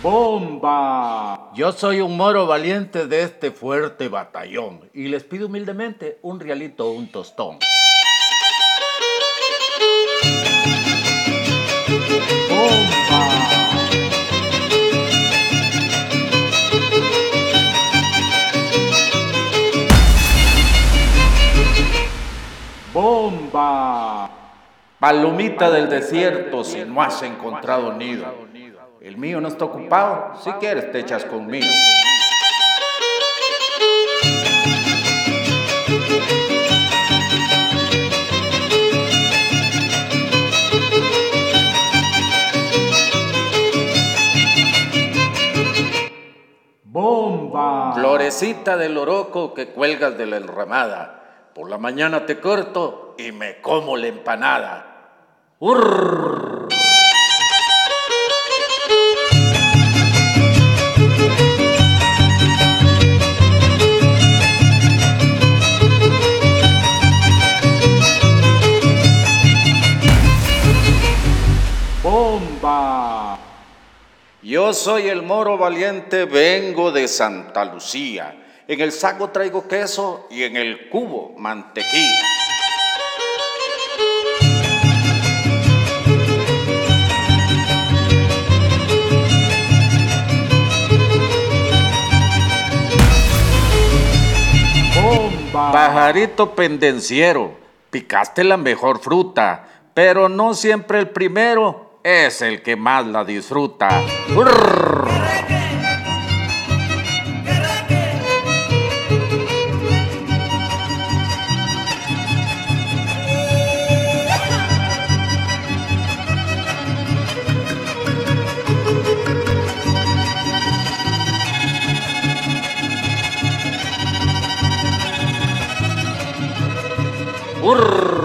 ¡Bomba! Yo soy un moro valiente de este fuerte batallón y les pido humildemente un realito o un tostón. ¡Bomba! ¡Bomba! Palomita del desierto si no has encontrado nido. El mío no está ocupado, si quieres te echas conmigo. ¡Bomba! Florecita del oroco que cuelgas de la enramada. Por la mañana te corto y me como la empanada. ¡Urr! Yo soy el moro valiente, vengo de Santa Lucía. En el saco traigo queso y en el cubo mantequilla. ¡Bomba! Pajarito pendenciero, picaste la mejor fruta, pero no siempre el primero es el que más la disfruta. ¡Urr!